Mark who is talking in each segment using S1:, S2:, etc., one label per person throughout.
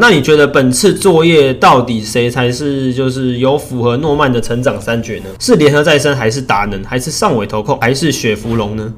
S1: 那你觉得本次作业到底谁才是就是有符合诺曼的成长三绝呢？是联合再生，还是达能，还是上尾投控，还是雪芙蓉呢？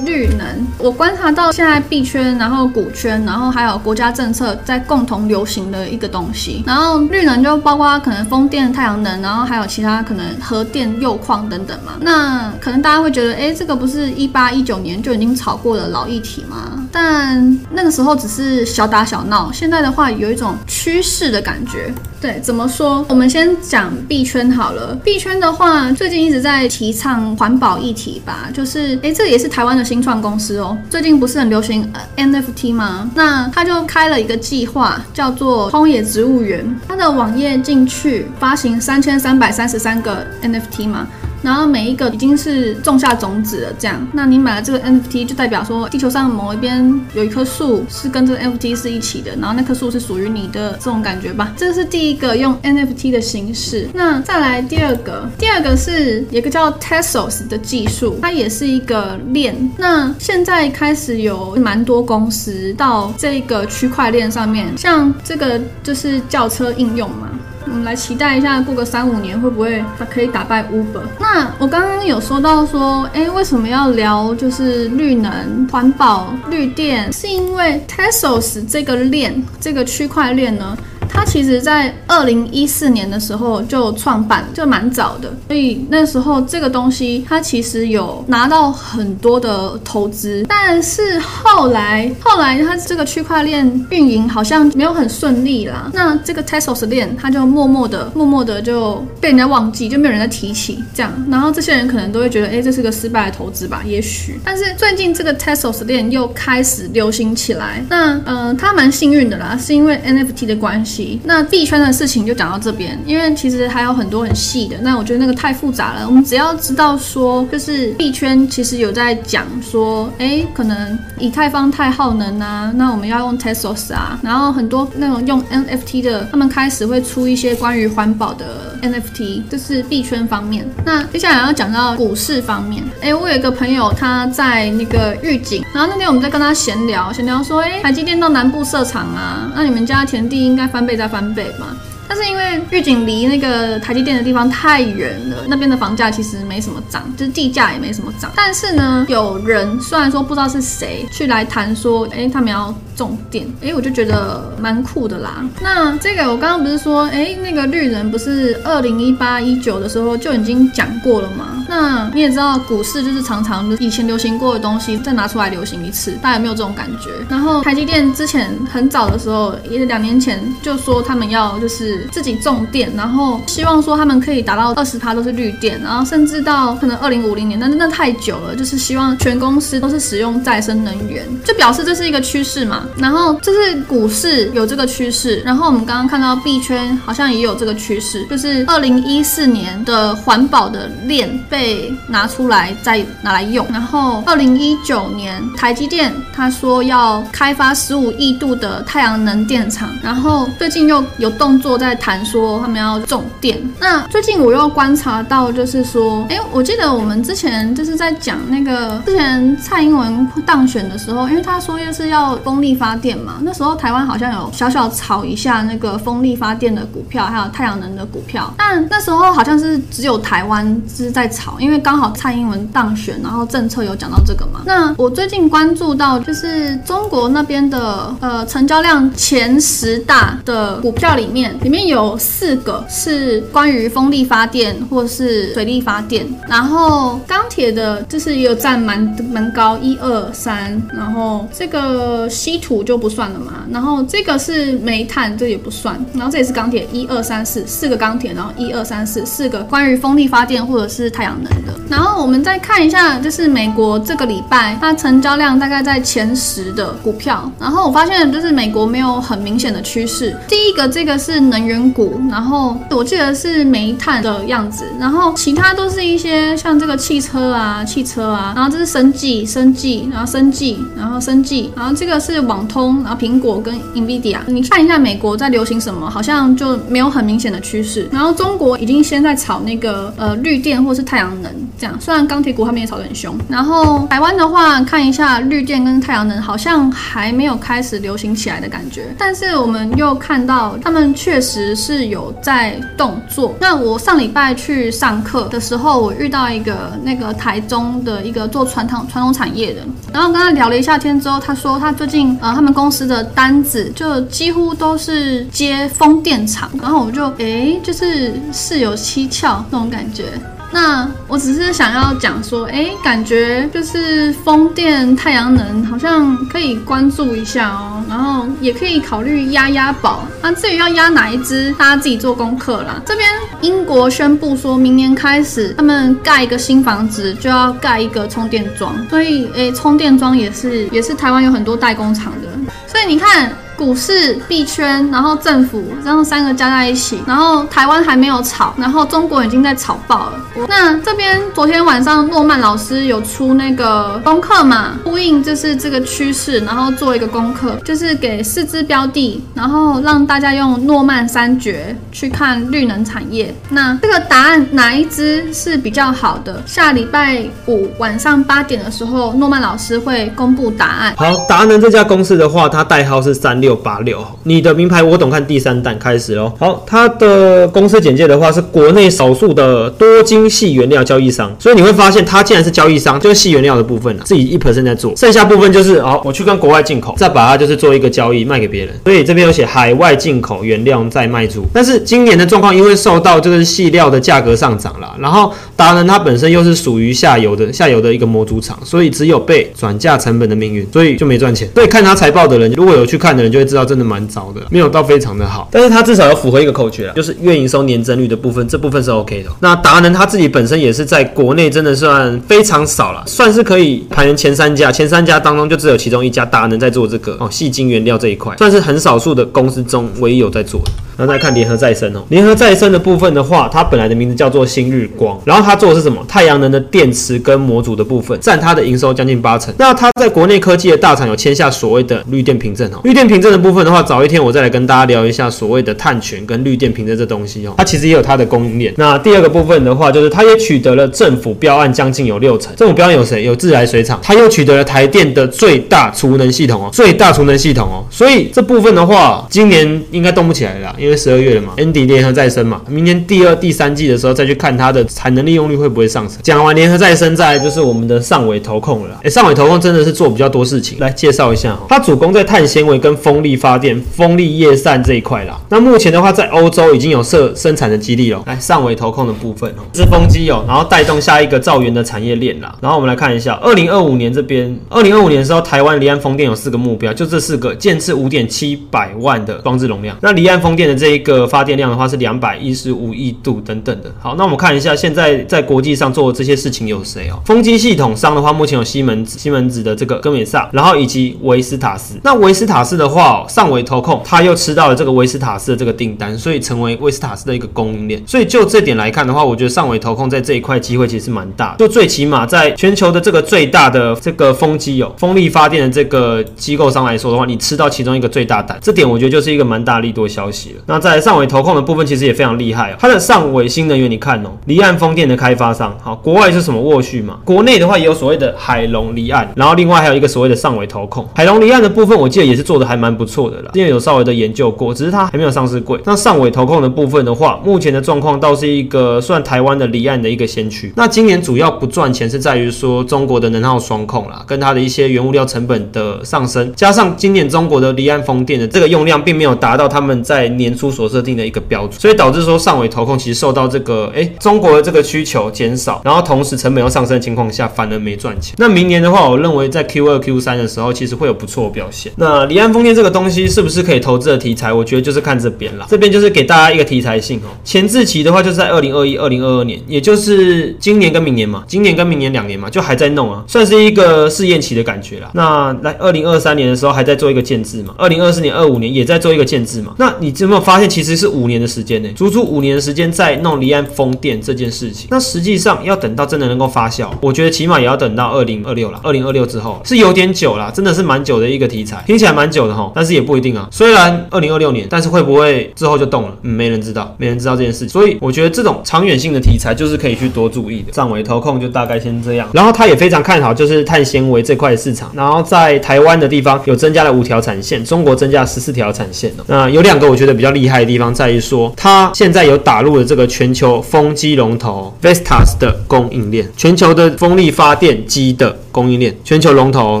S2: 绿能，我观察到现在币圈，然后股圈，然后还有国家政策在共同流行的一个东西。然后绿能就包括可能风电、太阳能，然后还有其他可能核电、铀矿等等嘛。那可能大家会觉得，哎，这个不是一八一九年就已经炒过的老议题吗？但那个时候只是小打小闹，现在的话有一种趋势的感觉。对，怎么说？我们先讲币圈好了。币圈的话，最近一直在提倡环保议题吧，就是哎，这也是台湾的新创公司哦。最近不是很流行 NFT 吗？那他就开了一个计划，叫做荒野植物园。他的网页进去发行三千三百三十三个 NFT 嘛。然后每一个已经是种下种子了，这样，那你买了这个 NFT 就代表说地球上某一边有一棵树是跟这个 NFT 是一起的，然后那棵树是属于你的这种感觉吧。这是第一个用 NFT 的形式。那再来第二个，第二个是一个叫 Tesos 的技术，它也是一个链。那现在开始有蛮多公司到这个区块链上面，像这个就是轿车应用嘛。我们来期待一下，过个三五年会不会它可以打败 Uber？那我刚刚有说到说，哎，为什么要聊就是绿能、环保、绿电？是因为 Tesos 这个链、这个区块链呢？它其实，在二零一四年的时候就创办，就蛮早的，所以那时候这个东西它其实有拿到很多的投资，但是后来后来它这个区块链运营好像没有很顺利啦。那这个 Tesos 链它就默默的、默默的就被人家忘记，就没有人再提起这样。然后这些人可能都会觉得，哎，这是个失败的投资吧？也许。但是最近这个 Tesos 链又开始流行起来，那嗯，它蛮幸运的啦，是因为 NFT 的关系。那币圈的事情就讲到这边，因为其实还有很多很细的，那我觉得那个太复杂了。我们只要知道说，就是币圈其实有在讲说，哎，可能以太坊太耗能啊，那我们要用 Tesos 啊，然后很多那种用 NFT 的，他们开始会出一些关于环保的 NFT，这是币圈方面。那接下来要讲到股市方面，哎，我有一个朋友他在那个预警，然后那天我们在跟他闲聊，闲聊说，哎，台积电到南部设厂啊，那你们家田地应该翻倍。再翻倍嘛？但是因为预警离那个台积电的地方太远了，那边的房价其实没什么涨，就是地价也没什么涨。但是呢，有人虽然说不知道是谁去来谈说，哎，他们要。重电，哎，我就觉得蛮酷的啦。那这个我刚刚不是说，哎，那个绿人不是二零一八一九的时候就已经讲过了吗？那你也知道，股市就是常常以前流行过的东西再拿出来流行一次，大家有没有这种感觉？然后台积电之前很早的时候，也两年前就说他们要就是自己种电，然后希望说他们可以达到二十趴都是绿电，然后甚至到可能二零五零年，但是那太久了，就是希望全公司都是使用再生能源，就表示这是一个趋势嘛。然后这是股市有这个趋势，然后我们刚刚看到币圈好像也有这个趋势，就是二零一四年的环保的链被被拿出来再拿来用，然后二零一九年台积电他说要开发十五亿度的太阳能电厂，然后最近又有动作在谈说他们要种电。那最近我又观察到就是说，哎，我记得我们之前就是在讲那个之前蔡英文当选的时候，因为他说又是要风力。发电嘛，那时候台湾好像有小小炒一下那个风力发电的股票，还有太阳能的股票，但那时候好像是只有台湾是在炒，因为刚好蔡英文当选，然后政策有讲到这个嘛。那我最近关注到就是中国那边的呃成交量前十大的股票里面，里面有四个是关于风力发电或是水力发电，然后钢铁的就是也有占蛮蛮高，一二三，然后这个稀土。土就不算了嘛，然后这个是煤炭，这也不算，然后这也是钢铁，一二三四。四个钢铁，然后一二三四。四个关于风力发电或者是太阳能的。然后我们再看一下，就是美国这个礼拜它成交量大概在前十的股票，然后我发现就是美国没有很明显的趋势。第一个这个是能源股，然后我记得是煤炭的样子，然后其他都是一些像这个汽车啊、汽车啊，然后这是生技、生技，然后生技，然后生技，然后这个是网。通，然后苹果跟 Nvidia，你看一下美国在流行什么，好像就没有很明显的趋势。然后中国已经先在炒那个呃绿电或是太阳阳能这样。虽然钢铁股他们也炒得很凶，然后台湾的话，看一下绿电跟太阳能好像还没有开始流行起来的感觉，但是我们又看到他们确实是有在动作。那我上礼拜去上课的时候，我遇到一个那个台中的一个做传统传统产业的，然后跟他聊了一下天之后，他说他最近呃他们公司的单子就几乎都是接风电场，然后我就诶就是事有蹊跷那种感觉。那我只是想要讲说，哎，感觉就是风电、太阳能好像可以关注一下哦，然后也可以考虑压压宝。那至于要压哪一支，大家自己做功课啦。这边英国宣布说明年开始，他们盖一个新房子就要盖一个充电桩，所以诶，充电桩也是也是台湾有很多代工厂的，所以你看。股市币圈，然后政府这样三个加在一起，然后台湾还没有炒，然后中国已经在炒爆了。那这边昨天晚上诺曼老师有出那个功课嘛，呼应就是这个趋势，然后做一个功课，就是给四只标的，然后让大家用诺曼三绝去看绿能产业。那这个答案哪一只是比较好的？下礼拜五晚上八点的时候，诺曼老师会公布答案。
S1: 好，达能这家公司的话，它代号是三六。八六，你的名牌我懂。看第三弹开始喽。好，它的公司简介的话是国内少数的多晶细原料交易商，所以你会发现它既然是交易商，就是细原料的部分啊，自己一 percent 在做，剩下部分就是哦，我去跟国外进口，再把它就是做一个交易卖给别人。所以这边有写海外进口原料再卖出。但是今年的状况因为受到这个细料的价格上涨了，然后达能它本身又是属于下游的下游的一个模组厂，所以只有被转嫁成本的命运，所以就没赚钱。所以看它财报的人，如果有去看的人就会。知道真的蛮糟的，没有到非常的好，但是它至少要符合一个口诀啊，就是月营收年增率的部分，这部分是 OK 的。那达能他自己本身也是在国内真的算非常少了，算是可以排名前三家，前三家当中就只有其中一家达能在做这个哦，细晶原料这一块，算是很少数的公司中唯一有在做的。然后再看联合再生哦，联合再生的部分的话，它本来的名字叫做新日光，然后它做的是什么？太阳能的电池跟模组的部分，占它的营收将近八成。那它在国内科技的大厂有签下所谓的绿电凭证哦，绿电凭证的部分的话，早一天我再来跟大家聊一下所谓的碳权跟绿电凭证这东西哦，它其实也有它的供应链。那第二个部分的话，就是它也取得了政府标案将近有六成，政府标案有谁？有自来水厂，它又取得了台电的最大储能系统哦，最大储能系统哦，所以这部分的话，今年应该动不起来了。因为十二月了嘛，ND 联合再生嘛，明年第二、第三季的时候再去看它的产能利用率会不会上升。讲完联合再生，再来就是我们的上尾投控了。哎，上尾投控真的是做比较多事情，来介绍一下它主攻在碳纤维跟风力发电、风力叶扇这一块啦。那目前的话，在欧洲已经有设生产的基地了。来，上尾投控的部分哦，是风机哦，然后带动下一个造源的产业链啦。然后我们来看一下，二零二五年这边，二零二五年的时候，台湾离岸风电有四个目标，就这四个，建置五点七百万的装置容量。那离岸风电这一个发电量的话是两百一十五亿度等等的。好，那我们看一下现在在国际上做的这些事情有谁哦？风机系统商的话，目前有西门子、西门子的这个哥美萨，然后以及维斯塔斯。那维斯塔斯的话，上尾投控，他又吃到了这个维斯塔斯的这个订单，所以成为维斯塔斯的一个供应链。所以就这点来看的话，我觉得上尾投控在这一块机会其实是蛮大的。就最起码在全球的这个最大的这个风机有风力发电的这个机构商来说的话，你吃到其中一个最大单，这点我觉得就是一个蛮大力度的消息了。那在上尾投控的部分其实也非常厉害哦，它的上尾新能源，你看哦，离岸风电的开发商，好，国外是什么沃旭嘛？国内的话也有所谓的海龙离岸，然后另外还有一个所谓的上尾投控。海龙离岸的部分，我记得也是做的还蛮不错的啦，因为有稍微的研究过，只是它还没有上市贵。那上尾投控的部分的话，目前的状况倒是一个算台湾的离岸的一个先驱。那今年主要不赚钱是在于说中国的能耗双控啦，跟它的一些原物料成本的上升，加上今年中国的离岸风电的这个用量并没有达到他们在年初所设定的一个标准，所以导致说上尾投控其实受到这个哎中国的这个需求减少，然后同时成本又上升的情况下，反而没赚钱。那明年的话，我认为在 Q 二 Q 三的时候，其实会有不错的表现。那离岸风电这个东西是不是可以投资的题材？我觉得就是看这边了。这边就是给大家一个题材性哦。前置期的话，就是在二零二一、二零二二年，也就是今年跟明年嘛，今年跟明年两年嘛，就还在弄啊，算是一个试验期的感觉啦。那来二零二三年的时候，还在做一个建制嘛，二零二四年、二五年也在做一个建制嘛。那你有没有发现其实是五年的时间呢？足足五年的时间在弄离岸风电这件事情。那实际上要等到真的能够发酵，我觉得起码也要等到二零二六了。二零二六之后是有点久了，真的是蛮久的一个题材，听起来蛮久的哈，但是也不一定啊。虽然二零二六年，但是会不会之后就动了？嗯，没人知道，没人知道这件事情。所以我觉得这种长远性的题材就是可以去多注意的。上尾投控就大概先这样，然后他也非常看好就是碳纤维这块市场，然后在台湾的地方有增加了五条产线，中国增加十四条产线哦。那有两个我觉得比较厉害的地方在于说，它现在有打入了这个全球风机龙头 Vestas 的供应链，全球的风力发电机的。供应链全球龙头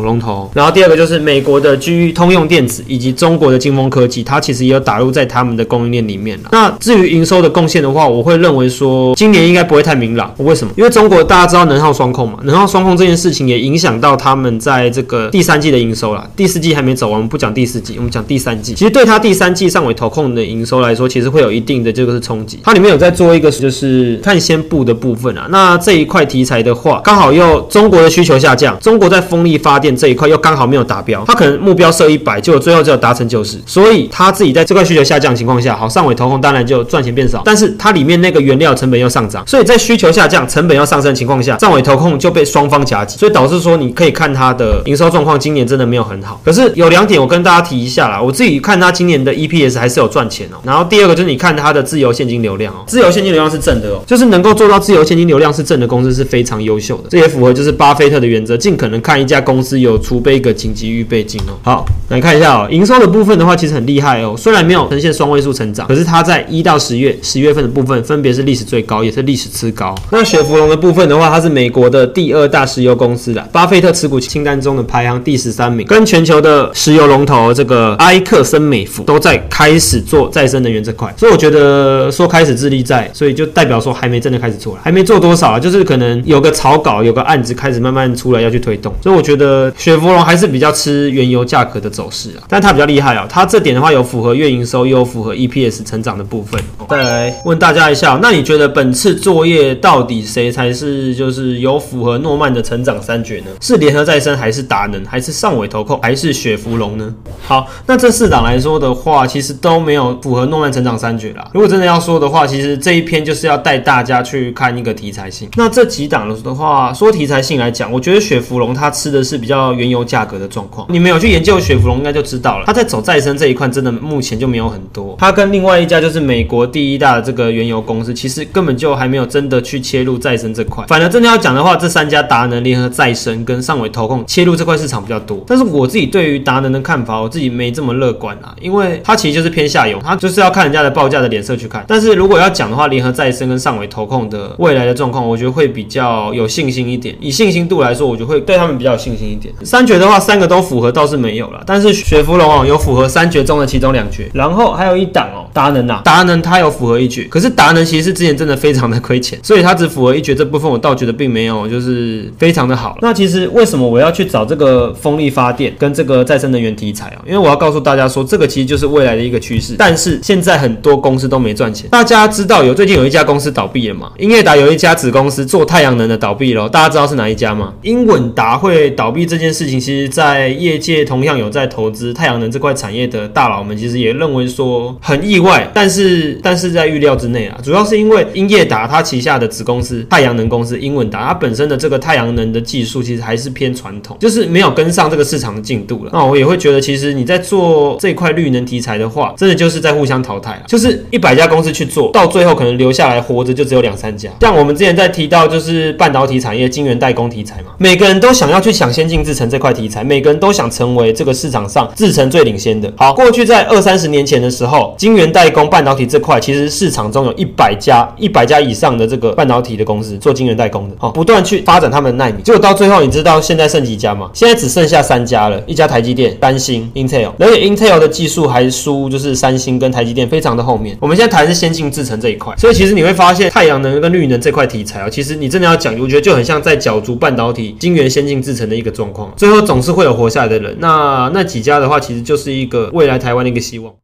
S1: 龙头，然后第二个就是美国的 G 通用电子以及中国的金风科技，它其实也有打入在他们的供应链里面了。那至于营收的贡献的话，我会认为说今年应该不会太明朗。为什么？因为中国大家知道能耗双控嘛，能耗双控这件事情也影响到他们在这个第三季的营收了。第四季还没走完，我们不讲第四季，我们讲第三季。其实对它第三季上尾投控的营收来说，其实会有一定的这个是冲击。它里面有在做一个就是碳纤布的部分啊。那这一块题材的话，刚好又中国的需求下降。中国在风力发电这一块又刚好没有达标，它可能目标设一百，结果最后只有达成九十，所以它自己在这块需求下降情况下，好上尾投控当然就赚钱变少，但是它里面那个原料成本又上涨，所以在需求下降、成本要上升的情况下，上尾投控就被双方夹击，所以导致说你可以看它的营收状况今年真的没有很好。可是有两点我跟大家提一下啦，我自己看它今年的 EPS 还是有赚钱哦。然后第二个就是你看它的自由现金流量哦，自由现金流量是正的哦，就是能够做到自由现金流量是正的公司是非常优秀的，这也符合就是巴菲特的原则，尽可能。看一家公司有储备一个紧急预备金哦。好，来看一下哦，营收的部分的话，其实很厉害哦。虽然没有呈现双位数成长，可是它在一到十月、十月份的部分，分别是历史最高，也是历史次高。那雪佛龙的部分的话，它是美国的第二大石油公司的，巴菲特持股清单中的排行第十三名，跟全球的石油龙头这个埃克森美孚都在开始做再生能源这块。所以我觉得说开始致力在，所以就代表说还没真的开始做了，还没做多少啊，就是可能有个草稿，有个案子开始慢慢出来要去推动。所以我觉得雪佛龙还是比较吃原油价格的走势啊，但它比较厉害啊，它这点的话有符合月营收，又有符合 EPS 成长的部分。再来问大家一下，那你觉得本次作业到底谁才是就是有符合诺曼的成长三绝呢？是联合再生，还是达能，还是上尾投控，还是雪芙龙呢？好，那这四档来说的话，其实都没有符合诺曼成长三绝啦。如果真的要说的话，其实这一篇就是要带大家去看一个题材性。那这几档的话，说题材性来讲，我觉得雪芙龙。它吃的是比较原油价格的状况，你们有去研究雪佛龙应该就知道了。它在走再生这一块，真的目前就没有很多。它跟另外一家就是美国第一大的这个原油公司，其实根本就还没有真的去切入再生这块。反而真的要讲的话，这三家达能联合再生跟上尾投控切入这块市场比较多。但是我自己对于达能的看法，我自己没这么乐观啊，因为它其实就是偏下游，它就是要看人家的报价的脸色去看。但是如果要讲的话，联合再生跟上尾投控的未来的状况，我觉得会比较有信心一点。以信心度来说，我就会对。他们比较有信心一点。三绝的话，三个都符合倒是没有了，但是雪芙龙哦有符合三绝中的其中两绝，然后还有一档哦达能啊，达能它有符合一绝，可是达能其实是之前真的非常的亏钱，所以它只符合一绝这部分，我倒觉得并没有就是非常的好。那其实为什么我要去找这个风力发电跟这个再生能源题材啊？因为我要告诉大家说，这个其实就是未来的一个趋势，但是现在很多公司都没赚钱。大家知道有最近有一家公司倒闭了嘛？英业达有一家子公司做太阳能的倒闭了，大家知道是哪一家吗？英稳达。会倒闭这件事情，其实，在业界同样有在在投资太阳能这块产业的大佬们，其实也认为说很意外，但是但是在预料之内啊。主要是因为英业达它旗下的子公司太阳能公司英文达，它本身的这个太阳能的技术其实还是偏传统，就是没有跟上这个市场的进度了。那我也会觉得，其实你在做这块绿能题材的话，真的就是在互相淘汰啊。就是一百家公司去做到最后，可能留下来活着就只有两三家。像我们之前在提到，就是半导体产业晶圆代工题材嘛，每个人都想。要去抢先进制程这块题材，每个人都想成为这个市场上制程最领先的。好，过去在二三十年前的时候，晶圆代工半导体这块，其实市场中有一百家、一百家以上的这个半导体的公司做晶圆代工的，好，不断去发展他们的纳米。结果到最后，你知道现在剩几家吗？现在只剩下三家了，一家台积电、三星、Intel，而且 Intel 的技术还输就是三星跟台积电非常的后面。我们现在谈是先进制程这一块，所以其实你会发现太阳能跟绿能这块题材啊，其实你真的要讲，我觉得就很像在角逐半导体晶圆先进。制成的一个状况，最后总是会有活下来的人。那那几家的话，其实就是一个未来台湾的一个希望。